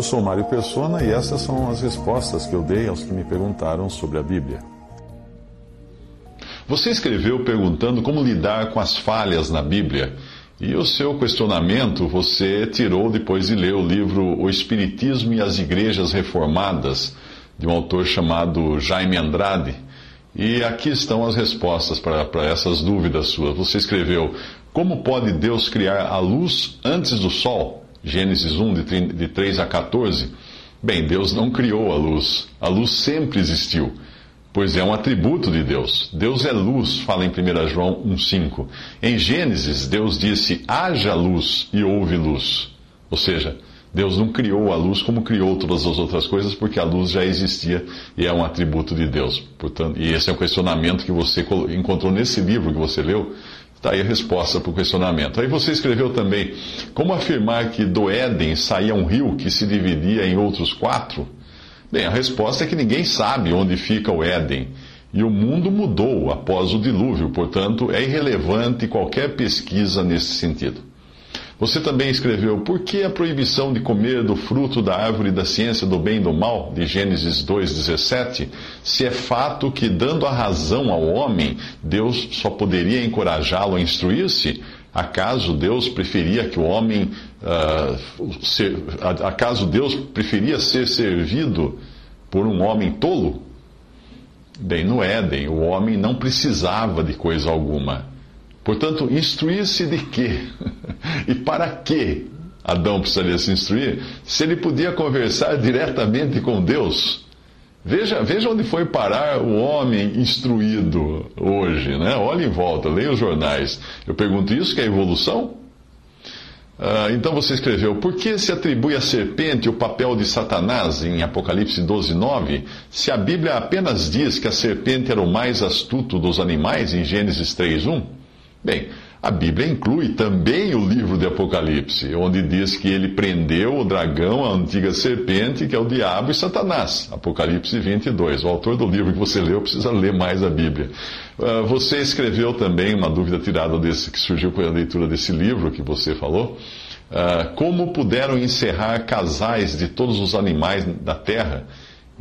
Eu sou Mário Persona e essas são as respostas que eu dei aos que me perguntaram sobre a Bíblia. Você escreveu perguntando como lidar com as falhas na Bíblia. E o seu questionamento você tirou depois de ler o livro O Espiritismo e as Igrejas Reformadas, de um autor chamado Jaime Andrade. E aqui estão as respostas para, para essas dúvidas suas. Você escreveu: Como pode Deus criar a luz antes do sol? Gênesis 1, de 3 a 14. Bem, Deus não criou a luz. A luz sempre existiu pois é um atributo de Deus. Deus é luz, fala em 1 João 1,5. Em Gênesis, Deus disse: haja luz e houve luz. Ou seja, Deus não criou a luz como criou todas as outras coisas, porque a luz já existia e é um atributo de Deus. Portanto, e esse é um questionamento que você encontrou nesse livro que você leu. Está aí a resposta para o questionamento. Aí você escreveu também: como afirmar que do Éden saía um rio que se dividia em outros quatro? Bem, a resposta é que ninguém sabe onde fica o Éden. E o mundo mudou após o dilúvio, portanto, é irrelevante qualquer pesquisa nesse sentido. Você também escreveu por que a proibição de comer do fruto da árvore da ciência do bem e do mal, de Gênesis 2,17, se é fato que, dando a razão ao homem, Deus só poderia encorajá-lo a instruir-se? Acaso Deus preferia que o homem. Uh, ser, acaso Deus preferia ser servido por um homem tolo? Bem, no Éden, o homem não precisava de coisa alguma. Portanto, instruir-se de quê? e para quê Adão precisaria se instruir? Se ele podia conversar diretamente com Deus. Veja, veja onde foi parar o homem instruído hoje, né? Olhe em volta, leia os jornais. Eu pergunto isso que é evolução? Uh, então você escreveu, por que se atribui à serpente o papel de Satanás em Apocalipse 12, 9, se a Bíblia apenas diz que a serpente era o mais astuto dos animais em Gênesis 3, 1? Bem, a Bíblia inclui também o livro de Apocalipse, onde diz que ele prendeu o dragão, a antiga serpente, que é o diabo e Satanás. Apocalipse 22. O autor do livro que você leu precisa ler mais a Bíblia. Ah, você escreveu também uma dúvida tirada desse, que surgiu com a leitura desse livro que você falou. Ah, como puderam encerrar casais de todos os animais da terra,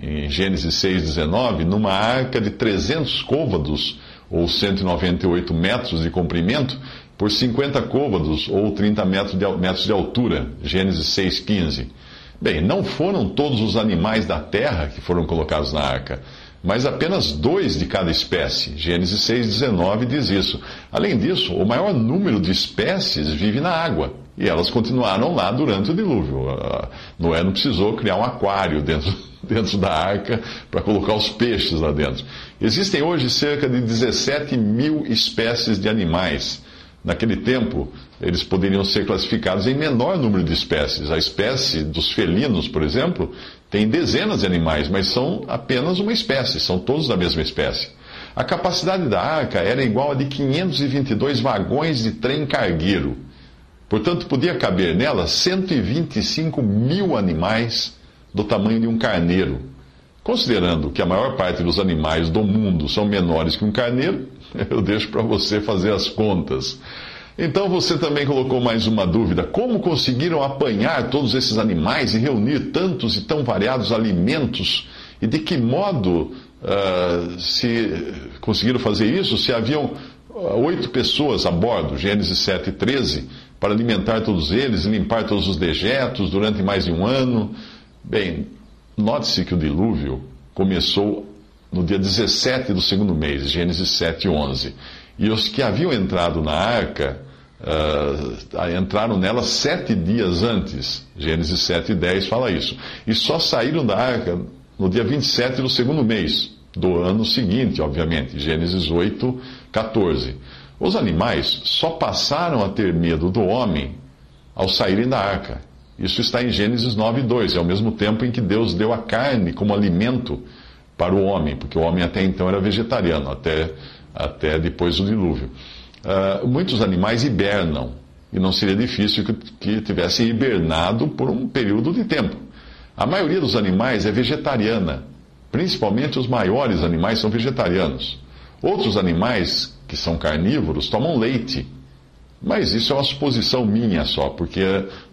em Gênesis 6,19, numa arca de 300 côvados ou 198 metros de comprimento, por 50 côvados, ou 30 metros de, metros de altura. Gênesis 6,15. Bem, não foram todos os animais da terra que foram colocados na arca, mas apenas dois de cada espécie. Gênesis 6,19 diz isso. Além disso, o maior número de espécies vive na água. E elas continuaram lá durante o dilúvio. Noé não precisou criar um aquário dentro dentro da arca para colocar os peixes lá dentro. Existem hoje cerca de 17 mil espécies de animais. Naquele tempo, eles poderiam ser classificados em menor número de espécies. A espécie dos felinos, por exemplo, tem dezenas de animais, mas são apenas uma espécie, são todos da mesma espécie. A capacidade da arca era igual a de 522 vagões de trem cargueiro. Portanto, podia caber nela 125 mil animais do tamanho de um carneiro. Considerando que a maior parte dos animais do mundo são menores que um carneiro, eu deixo para você fazer as contas. Então você também colocou mais uma dúvida: como conseguiram apanhar todos esses animais e reunir tantos e tão variados alimentos? E de que modo uh, se conseguiram fazer isso? Se haviam ah, oito pessoas a bordo, Gênesis 7, 13, para alimentar todos eles limpar todos os dejetos durante mais de um ano. Bem, note-se que o dilúvio começou no dia 17 do segundo mês, Gênesis 7, 11. E os que haviam entrado na arca uh, entraram nela sete dias antes. Gênesis 7, 10 fala isso. E só saíram da arca no dia 27 do segundo mês, do ano seguinte, obviamente. Gênesis 8, 14. Os animais só passaram a ter medo do homem ao saírem da arca. Isso está em Gênesis 9, 2. É ao mesmo tempo em que Deus deu a carne como alimento para o homem, porque o homem até então era vegetariano, até, até depois do dilúvio. Uh, muitos animais hibernam, e não seria difícil que, que tivessem hibernado por um período de tempo. A maioria dos animais é vegetariana, principalmente os maiores animais são vegetarianos. Outros animais, que são carnívoros, tomam leite. Mas isso é uma suposição minha só, porque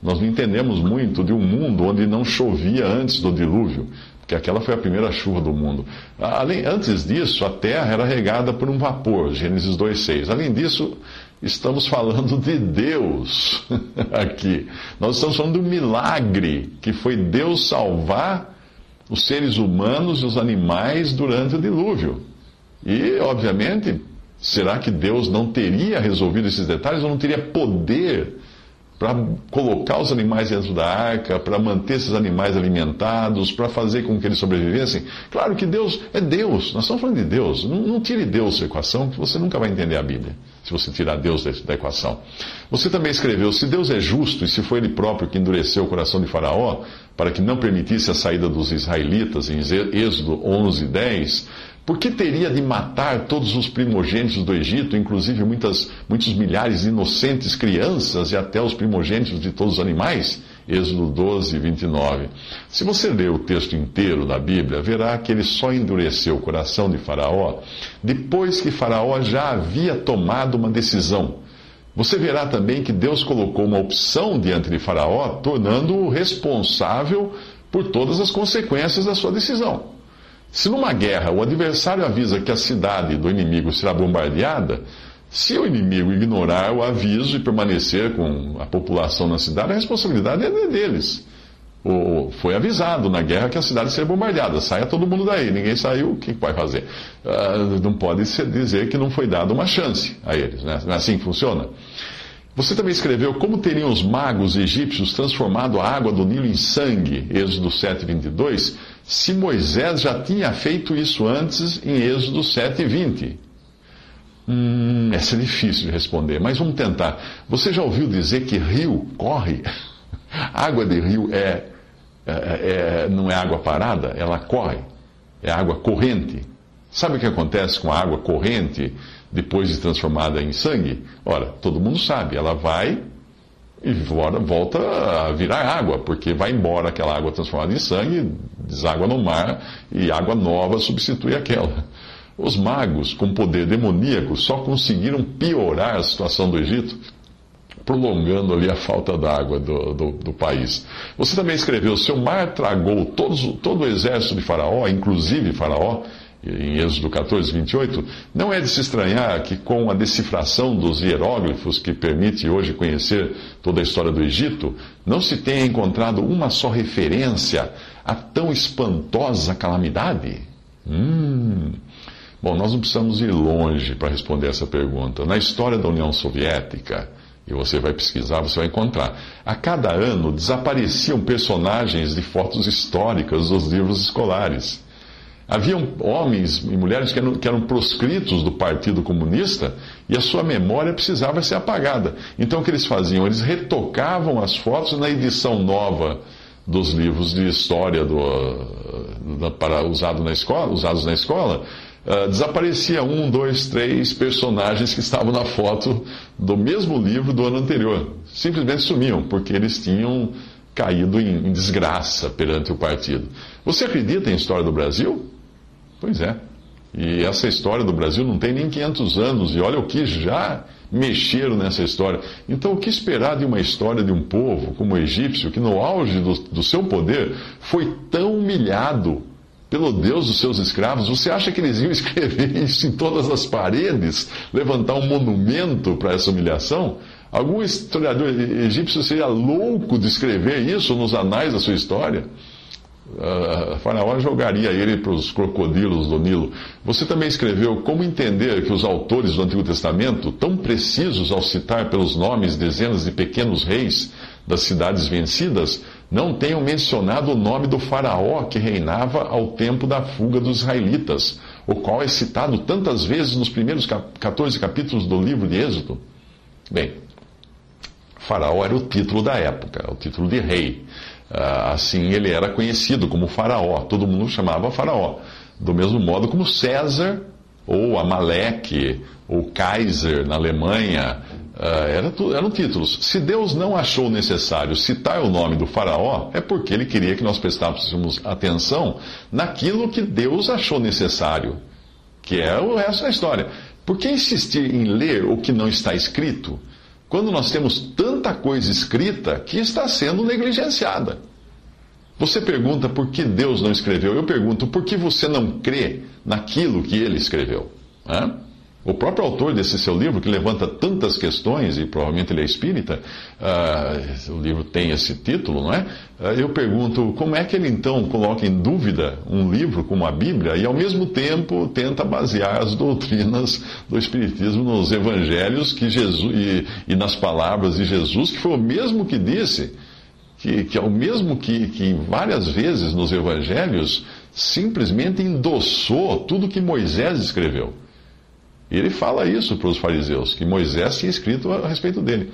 nós não entendemos muito de um mundo onde não chovia antes do dilúvio que aquela foi a primeira chuva do mundo. Além, antes disso, a terra era regada por um vapor, Gênesis 2,6. Além disso, estamos falando de Deus aqui. Nós estamos falando do milagre que foi Deus salvar os seres humanos e os animais durante o dilúvio. E, obviamente, será que Deus não teria resolvido esses detalhes ou não teria poder? para colocar os animais dentro da arca, para manter esses animais alimentados, para fazer com que eles sobrevivessem. Claro que Deus é Deus, nós estamos falando de Deus. Não, não tire Deus da equação, que você nunca vai entender a Bíblia, se você tirar Deus da, equação. Você também escreveu: se Deus é justo e se foi Ele próprio que endureceu o coração de Faraó, para que não permitisse a saída dos israelitas, em Êxodo 11, 10, por que teria de matar todos os primogênitos do Egito, inclusive muitas, muitos milhares de inocentes crianças e até os primogênitos de todos os animais? Êxodo 12, 29. Se você ler o texto inteiro da Bíblia, verá que ele só endureceu o coração de Faraó depois que Faraó já havia tomado uma decisão. Você verá também que Deus colocou uma opção diante de Faraó, tornando-o responsável por todas as consequências da sua decisão. Se numa guerra o adversário avisa que a cidade do inimigo será bombardeada, se o inimigo ignorar o aviso e permanecer com a população na cidade, a responsabilidade é deles. O, foi avisado na guerra que a cidade seria bombardeada. Saia todo mundo daí. Ninguém saiu, o que vai fazer? Uh, não pode dizer que não foi dada uma chance a eles. Né? Não é assim que funciona? Você também escreveu como teriam os magos egípcios transformado a água do Nilo em sangue, Êxodo 7, 22, se Moisés já tinha feito isso antes em Êxodo 7, 20. Hum, essa é difícil de responder, mas vamos tentar. Você já ouviu dizer que rio corre? água de rio é, é, é, não é água parada, ela corre, é água corrente. Sabe o que acontece com a água corrente depois de transformada em sangue? Ora, todo mundo sabe, ela vai e volta a virar água, porque vai embora aquela água transformada em sangue, deságua no mar e água nova substitui aquela. Os magos, com poder demoníaco, só conseguiram piorar a situação do Egito, prolongando ali a falta d'água do, do, do, país. Você também escreveu: seu mar tragou todos, todo o exército de Faraó, inclusive Faraó, em Êxodo 14, 28, não é de se estranhar que com a decifração dos hieróglifos, que permite hoje conhecer toda a história do Egito, não se tenha encontrado uma só referência a tão espantosa calamidade? Hum. Bom, nós não precisamos ir longe para responder essa pergunta. Na história da União Soviética, e você vai pesquisar, você vai encontrar. A cada ano desapareciam personagens de fotos históricas dos livros escolares. Haviam homens e mulheres que eram, que eram, proscritos do Partido Comunista e a sua memória precisava ser apagada. Então o que eles faziam? Eles retocavam as fotos na edição nova dos livros de história do, uh, para, usado na escola, usados na escola. Uh, desaparecia um, dois, três personagens que estavam na foto do mesmo livro do ano anterior. Simplesmente sumiam, porque eles tinham caído em, em desgraça perante o partido. Você acredita em história do Brasil? Pois é. E essa história do Brasil não tem nem 500 anos, e olha o que já mexeram nessa história. Então, o que esperar de uma história de um povo como o egípcio, que no auge do, do seu poder foi tão humilhado pelo Deus dos seus escravos? Você acha que eles iam escrever isso em todas as paredes, levantar um monumento para essa humilhação? Algum historiador egípcio seria louco de escrever isso nos anais da sua história? Uh, Faraó jogaria ele para os crocodilos do Nilo. Você também escreveu como entender que os autores do Antigo Testamento, tão precisos ao citar pelos nomes dezenas de pequenos reis das cidades vencidas, não tenham mencionado o nome do Faraó que reinava ao tempo da fuga dos israelitas, o qual é citado tantas vezes nos primeiros 14 capítulos do livro de Êxodo? Bem, Faraó era o título da época, o título de rei. Ah, assim ele era conhecido como Faraó, todo mundo chamava Faraó. Do mesmo modo como César, ou Amaleque, ou Kaiser na Alemanha, ah, era, eram títulos. Se Deus não achou necessário citar o nome do Faraó, é porque ele queria que nós prestássemos atenção naquilo que Deus achou necessário, que é o resto da história. Por que insistir em ler o que não está escrito? Quando nós temos tanta coisa escrita que está sendo negligenciada. Você pergunta por que Deus não escreveu. Eu pergunto por que você não crê naquilo que ele escreveu. Hã? O próprio autor desse seu livro, que levanta tantas questões, e provavelmente ele é espírita, uh, o livro tem esse título, não é? Uh, eu pergunto, como é que ele então coloca em dúvida um livro como a Bíblia e ao mesmo tempo tenta basear as doutrinas do Espiritismo nos evangelhos que Jesus, e, e nas palavras de Jesus, que foi o mesmo que disse, que, que é o mesmo que, que várias vezes nos evangelhos simplesmente endossou tudo que Moisés escreveu. Ele fala isso para os fariseus, que Moisés tinha escrito a respeito dele.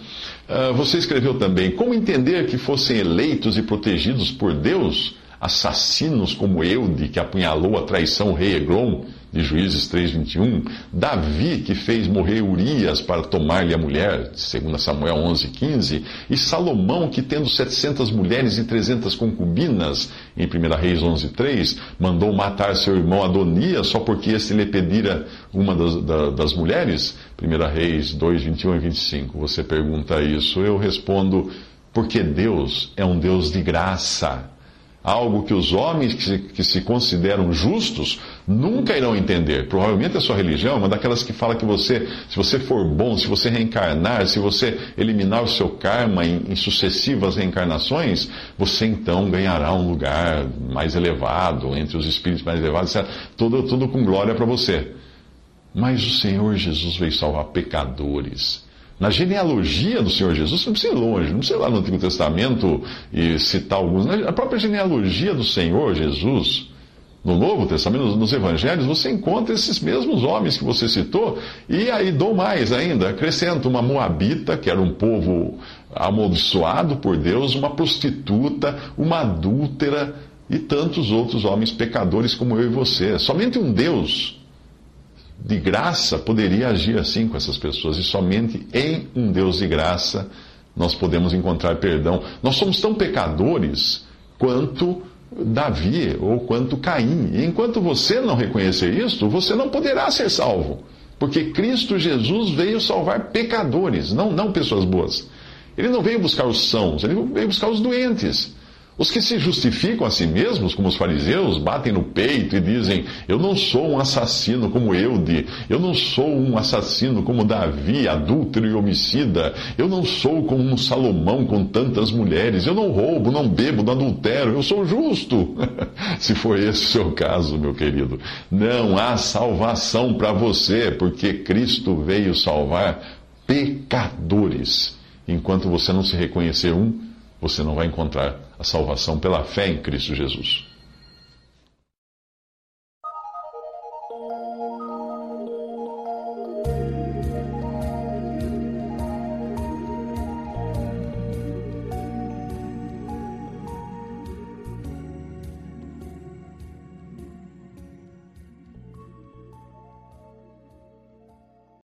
Uh, você escreveu também: como entender que fossem eleitos e protegidos por Deus assassinos como Eude, que apunhalou a traição rei Eglon, de Juízes 3:21, Davi que fez morrer Urias para tomar-lhe a mulher, segundo Samuel 11:15, e Salomão que tendo 700 mulheres e 300 concubinas, em 1 Reis 11:3, mandou matar seu irmão Adonias só porque este lhe pedira uma das, das mulheres, 1 Reis 2:21 e 25. Você pergunta isso, eu respondo porque Deus é um Deus de graça algo que os homens que se, que se, consideram justos nunca irão entender. Provavelmente a sua religião é uma daquelas que fala que você, se você for bom, se você reencarnar, se você eliminar o seu karma em, em sucessivas reencarnações, você então ganhará um lugar mais elevado, entre os espíritos mais elevados, etc. Tudo, tudo com glória para você. Mas o Senhor Jesus veio salvar pecadores na genealogia do Senhor Jesus, você não precisa ir longe, não precisa ir lá no Antigo Testamento e citar alguns. Na própria genealogia do Senhor Jesus, no Novo Testamento, nos Evangelhos, você encontra esses mesmos homens que você citou, e aí dou mais ainda, acrescento uma moabita, que era um povo amaldiçoado por Deus, uma prostituta, uma adúltera e tantos outros homens pecadores como eu e você. Somente um Deus de graça poderia agir assim com essas pessoas, e somente em um Deus de graça nós podemos encontrar perdão. Nós somos tão pecadores quanto Davi ou quanto Caim. E enquanto você não reconhecer isto, você não poderá ser salvo. Porque Cristo Jesus veio salvar pecadores, não, não pessoas boas. Ele não veio buscar os sãos, ele veio buscar os doentes. Os que se justificam a si mesmos, como os fariseus, batem no peito e dizem: Eu não sou um assassino como Eude, eu não sou um assassino como Davi, adúltero e homicida, eu não sou como um Salomão com tantas mulheres, eu não roubo, não bebo, não adultero, eu sou justo. se for esse o seu caso, meu querido, não há salvação para você, porque Cristo veio salvar pecadores. Enquanto você não se reconhecer um, você não vai encontrar a salvação pela fé em Cristo Jesus.